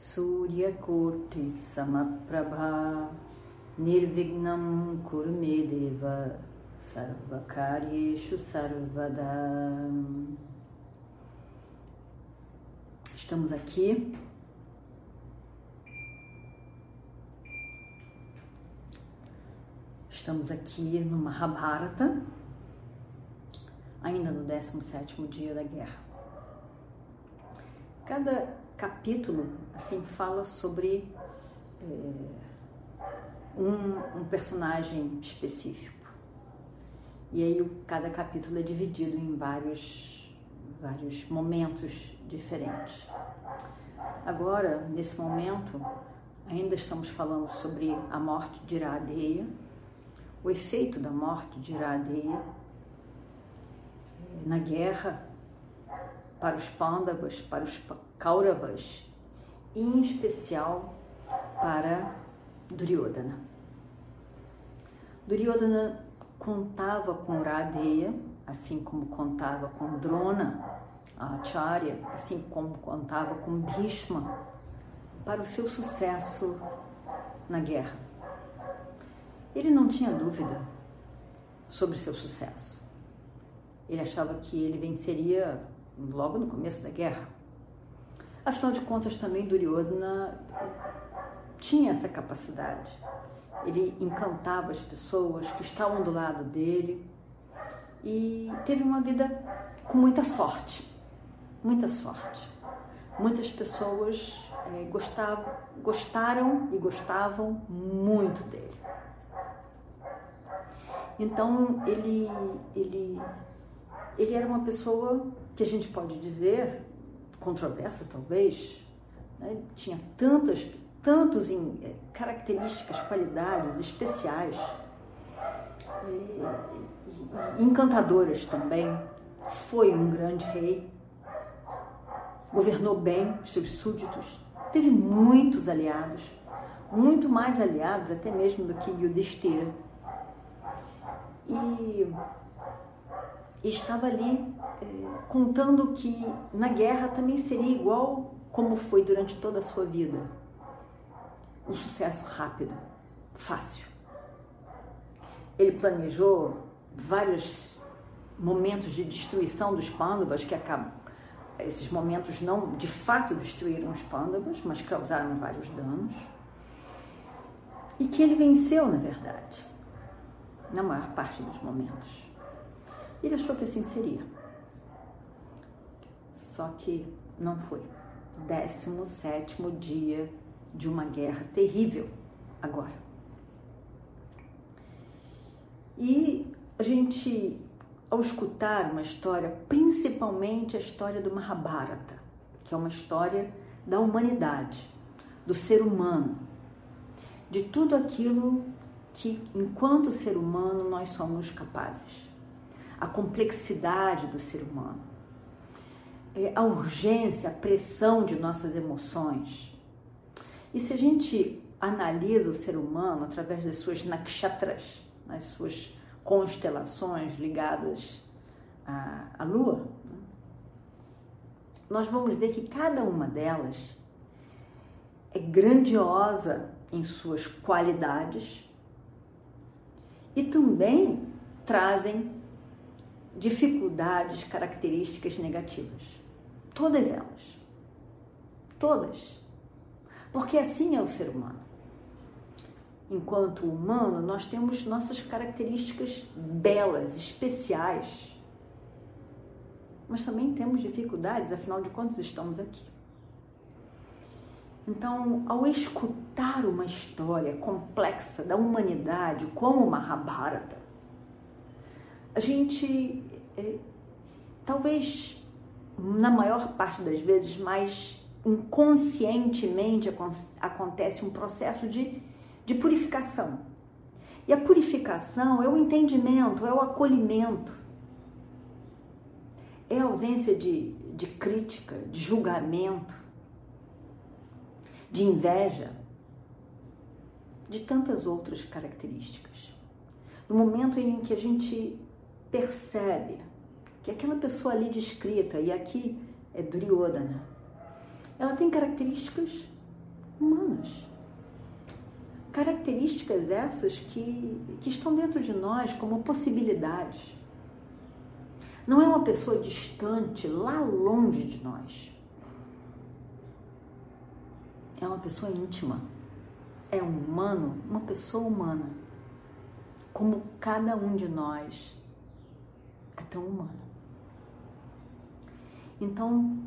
Mahakaya Suryakoti Samaprabha Nirvignam Kurmedeva Sarvakaryeshu Sarvada. Estamos aqui Estamos aqui no Mahabharata, ainda no 17º dia da guerra. Cada capítulo assim fala sobre é, um, um personagem específico. E aí cada capítulo é dividido em vários, vários momentos diferentes. Agora, nesse momento, ainda estamos falando sobre a morte de Iradeia, o efeito da morte de Iradeia eh, na guerra para os Pandavas, para os Kauravas e em especial para Duryodhana. Duryodhana contava com Radeya, assim como contava com Drona, a Acharya, assim como contava com Bhishma, para o seu sucesso na guerra. Ele não tinha dúvida sobre seu sucesso. Ele achava que ele venceria logo no começo da guerra. Afinal de contas, também Duryodhana tinha essa capacidade ele encantava as pessoas que estavam do lado dele e teve uma vida com muita sorte, muita sorte. Muitas pessoas é, gostavam, gostaram e gostavam muito dele. Então ele, ele, ele era uma pessoa que a gente pode dizer controversa talvez, né? tinha tantas tantos em eh, características, qualidades especiais, e, e, encantadoras também. Foi um grande rei, governou bem seus súditos, teve muitos aliados, muito mais aliados até mesmo do que Yudhishthira. E estava ali eh, contando que na guerra também seria igual como foi durante toda a sua vida um sucesso rápido, fácil. Ele planejou vários momentos de destruição dos pândavas que acabam. Esses momentos não de fato destruíram os pândavas, mas causaram vários danos. E que ele venceu, na verdade, na maior parte dos momentos. Ele achou que assim seria. Só que não foi. 17 dia de uma guerra terrível agora. E a gente, ao escutar uma história, principalmente a história do Mahabharata, que é uma história da humanidade, do ser humano, de tudo aquilo que, enquanto ser humano, nós somos capazes, a complexidade do ser humano, é, a urgência, a pressão de nossas emoções, e se a gente analisa o ser humano através das suas nakshatras, nas suas constelações ligadas à, à Lua, né? nós vamos ver que cada uma delas é grandiosa em suas qualidades e também trazem dificuldades, características negativas. Todas elas. Todas. Porque assim é o ser humano. Enquanto humano, nós temos nossas características belas, especiais. Mas também temos dificuldades, afinal de contas, estamos aqui. Então, ao escutar uma história complexa da humanidade, como Mahabharata, a gente, talvez na maior parte das vezes, mais inconscientemente acontece um processo de, de purificação. E a purificação é o entendimento, é o acolhimento, é a ausência de, de crítica, de julgamento, de inveja, de tantas outras características. No momento em que a gente percebe que aquela pessoa ali descrita, e aqui é Duryodhana, ela tem características humanas. Características essas que, que estão dentro de nós como possibilidades. Não é uma pessoa distante, lá longe de nós. É uma pessoa íntima. É um humano, uma pessoa humana. Como cada um de nós é tão humano. Então,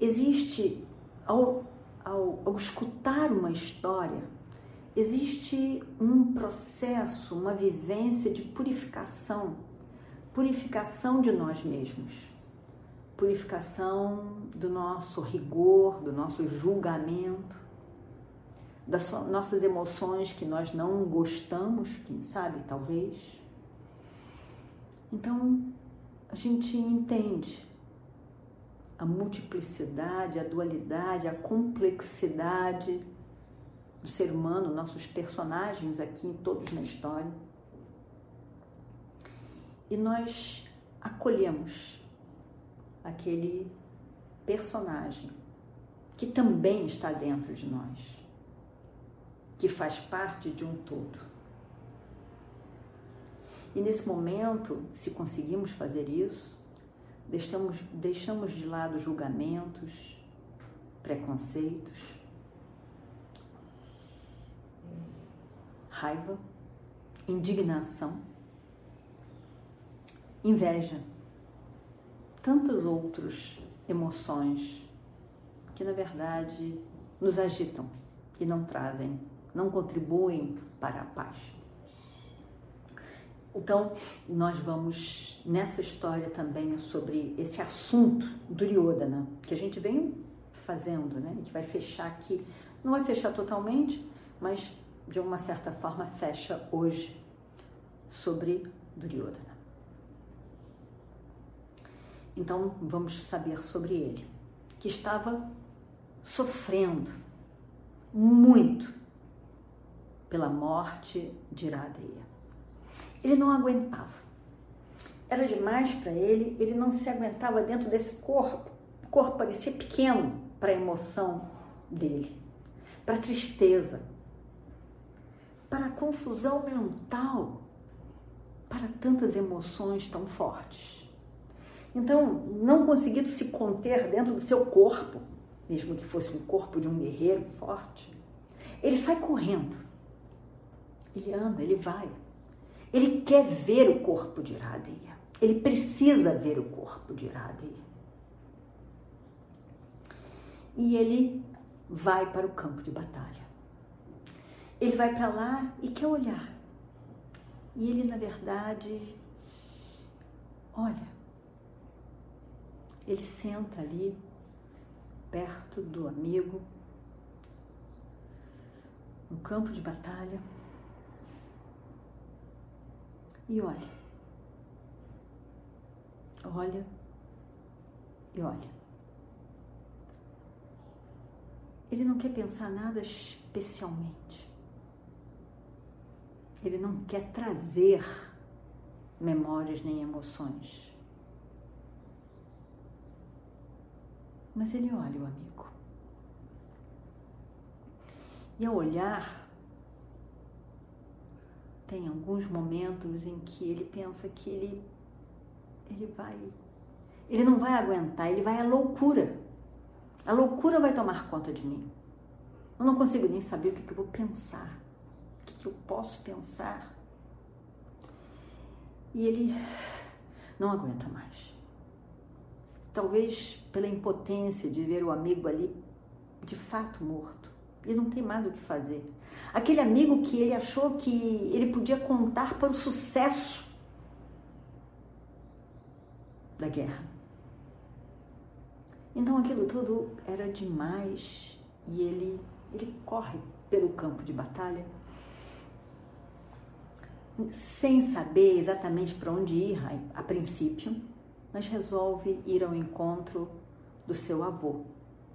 existe, ao, ao, ao escutar uma história, existe um processo, uma vivência de purificação purificação de nós mesmos, purificação do nosso rigor, do nosso julgamento, das nossas emoções que nós não gostamos, quem sabe, talvez. Então, a gente entende a multiplicidade, a dualidade, a complexidade do ser humano, nossos personagens aqui, todos na história e nós acolhemos aquele personagem que também está dentro de nós, que faz parte de um todo. E nesse momento, se conseguimos fazer isso, deixamos, deixamos de lado julgamentos, preconceitos, raiva, indignação inveja, tantas outras emoções que na verdade nos agitam e não trazem, não contribuem para a paz. Então, nós vamos nessa história também sobre esse assunto do Duryodhana, que a gente vem fazendo, né? Que vai fechar aqui, não vai fechar totalmente, mas de uma certa forma fecha hoje sobre Duryodhana. Então vamos saber sobre ele, que estava sofrendo muito pela morte de Iradeia. Ele não aguentava. Era demais para ele, ele não se aguentava dentro desse corpo. O corpo parecia pequeno para a emoção dele, para a tristeza, para a confusão mental, para tantas emoções tão fortes. Então, não conseguindo se conter dentro do seu corpo, mesmo que fosse um corpo de um guerreiro forte, ele sai correndo. Ele anda, ele vai. Ele quer ver o corpo de Iradeia. Ele precisa ver o corpo de Iradeia. E ele vai para o campo de batalha. Ele vai para lá e quer olhar. E ele, na verdade, olha ele senta ali, perto do amigo, no campo de batalha, e olha. Olha e olha. Ele não quer pensar nada especialmente. Ele não quer trazer memórias nem emoções. Mas ele olha o amigo. E ao olhar, tem alguns momentos em que ele pensa que ele, ele vai, ele não vai aguentar, ele vai à loucura. A loucura vai tomar conta de mim. Eu não consigo nem saber o que, que eu vou pensar, o que, que eu posso pensar. E ele não aguenta mais talvez pela impotência de ver o amigo ali de fato morto. Ele não tem mais o que fazer. Aquele amigo que ele achou que ele podia contar para o sucesso da guerra. Então aquilo tudo era demais e ele, ele corre pelo campo de batalha sem saber exatamente para onde ir a, princípio, mas resolve ir ao encontro do seu avô,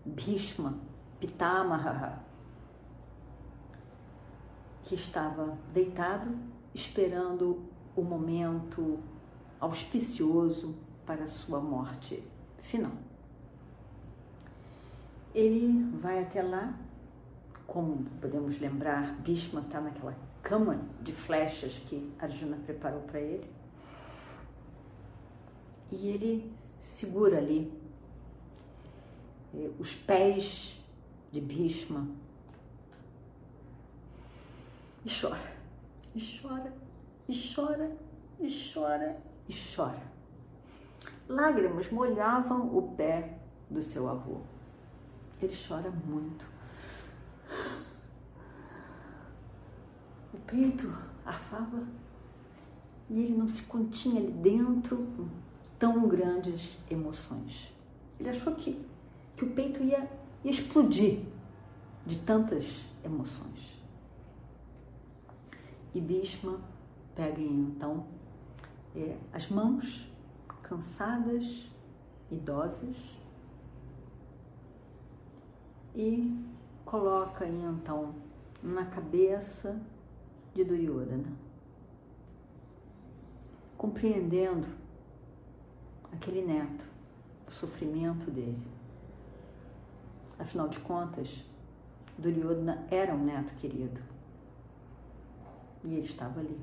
Bhishma Pitamaha, que estava deitado esperando o momento auspicioso para sua morte final. Ele vai até lá, como podemos lembrar, Bhishma está naquela cama de flechas que Arjuna preparou para ele. E ele segura ali eh, os pés de Bhishma e chora, e chora, e chora, e chora, e chora. Lágrimas molhavam o pé do seu avô. Ele chora muito. O peito arfava e ele não se continha ali dentro tão grandes emoções. Ele achou que, que o peito ia, ia explodir de tantas emoções. E Bhishma pega então é, as mãos cansadas, idosas, e coloca então na cabeça de Duryodhana, compreendendo aquele neto, o sofrimento dele. Afinal de contas, Duryodhana era um neto querido e ele estava ali.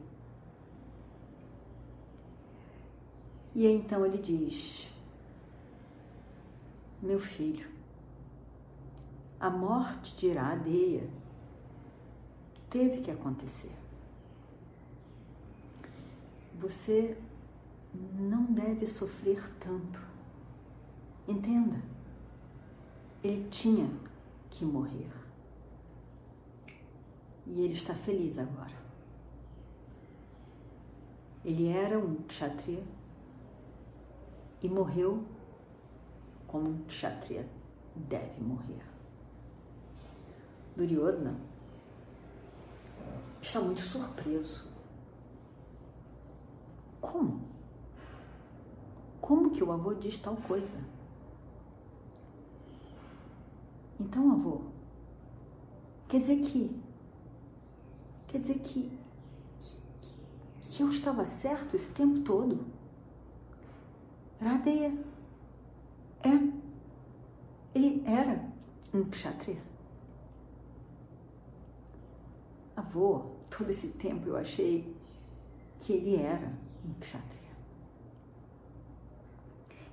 E então ele diz: Meu filho, a morte de Iradeia teve que acontecer. Você não deve sofrer tanto. Entenda, ele tinha que morrer. E ele está feliz agora. Ele era um kshatriya e morreu como um kshatriya deve morrer. Duryodhana está muito surpreso. Como? Como que o avô diz tal coisa? Então, avô, quer dizer que. Quer dizer que. Que eu estava certo esse tempo todo? Radeya é. Ele era um kshatriya. Avô, todo esse tempo eu achei que ele era um kshatriya.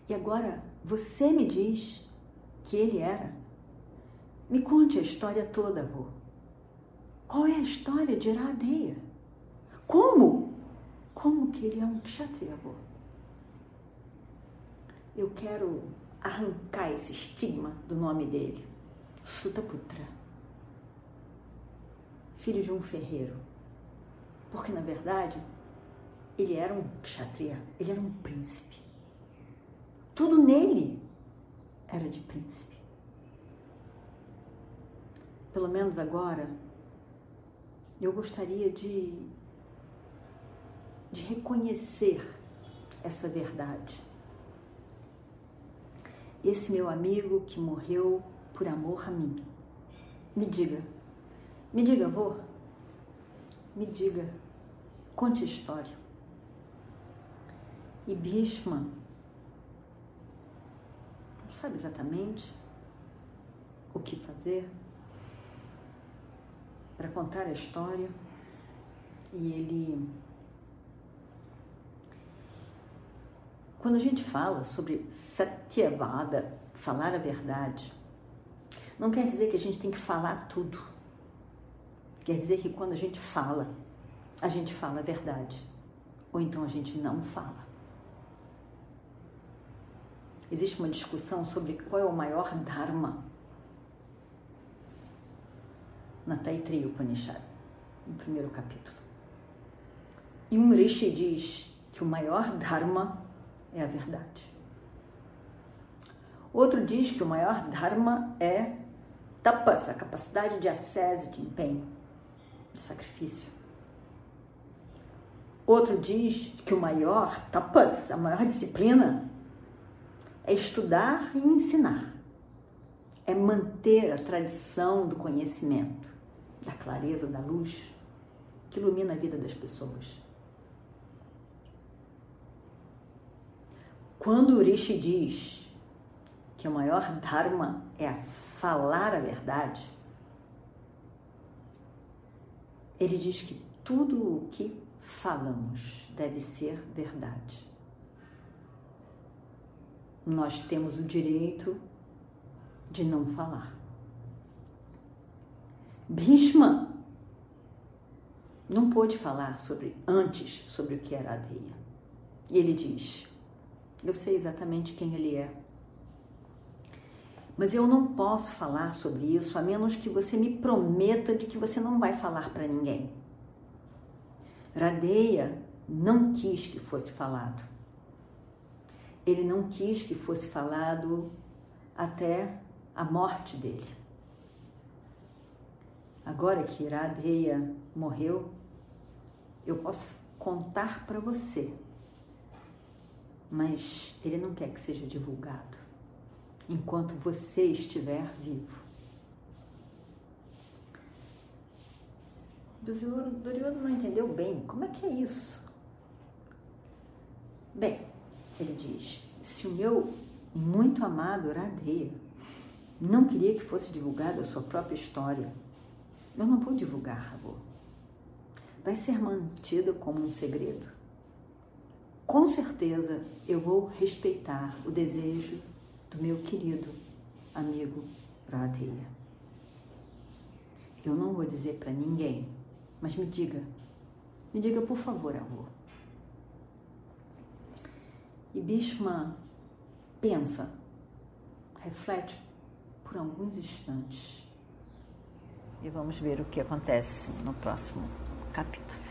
E agora você me diz que ele era. Me conte a história toda, avô. Qual é a história de Iradeia? Como? Como que ele é um kshatriya, avô? Eu quero arrancar esse estigma do nome dele. Sutaputra. Filho de um ferreiro. Porque, na verdade, ele era um kshatriya, ele era um príncipe. Tudo nele era de príncipe. Pelo menos agora, eu gostaria de, de reconhecer essa verdade. Esse meu amigo que morreu por amor a mim. Me diga, me diga, avô, me diga, conte a história. E Bhishma não sabe exatamente o que fazer para contar a história e ele. Quando a gente fala sobre Satyavada, falar a verdade, não quer dizer que a gente tem que falar tudo. Quer dizer que quando a gente fala, a gente fala a verdade. Ou então a gente não fala. Existe uma discussão sobre qual é o maior Dharma na Taittiriya Upanishad, no primeiro capítulo. E um Rishi diz que o maior Dharma é a verdade. Outro diz que o maior dharma é tapas, a capacidade de ascese, de empenho, de sacrifício. Outro diz que o maior tapas, a maior disciplina, é estudar e ensinar, é manter a tradição do conhecimento, da clareza, da luz que ilumina a vida das pessoas. Quando o Rishi diz que o maior Dharma é falar a verdade, ele diz que tudo o que falamos deve ser verdade. Nós temos o direito de não falar. Bhishma não pôde falar sobre antes sobre o que era a Adeia. E ele diz: Eu sei exatamente quem ele é. Mas eu não posso falar sobre isso a menos que você me prometa de que você não vai falar para ninguém. Radeia não quis que fosse falado. Ele não quis que fosse falado até a morte dele. Agora que Radeia morreu, eu posso contar para você, mas ele não quer que seja divulgado enquanto você estiver vivo. Duryodhana não entendeu bem como é que é isso. Bem, ele diz: se o meu muito amado Radeya não queria que fosse divulgada a sua própria história, eu não vou divulgar, avô vai ser mantido como um segredo. Com certeza eu vou respeitar o desejo do meu querido amigo Radheya. Eu não vou dizer para ninguém, mas me diga, me diga por favor, avô. E Bhishma pensa, reflete por alguns instantes e vamos ver o que acontece no próximo capítulo.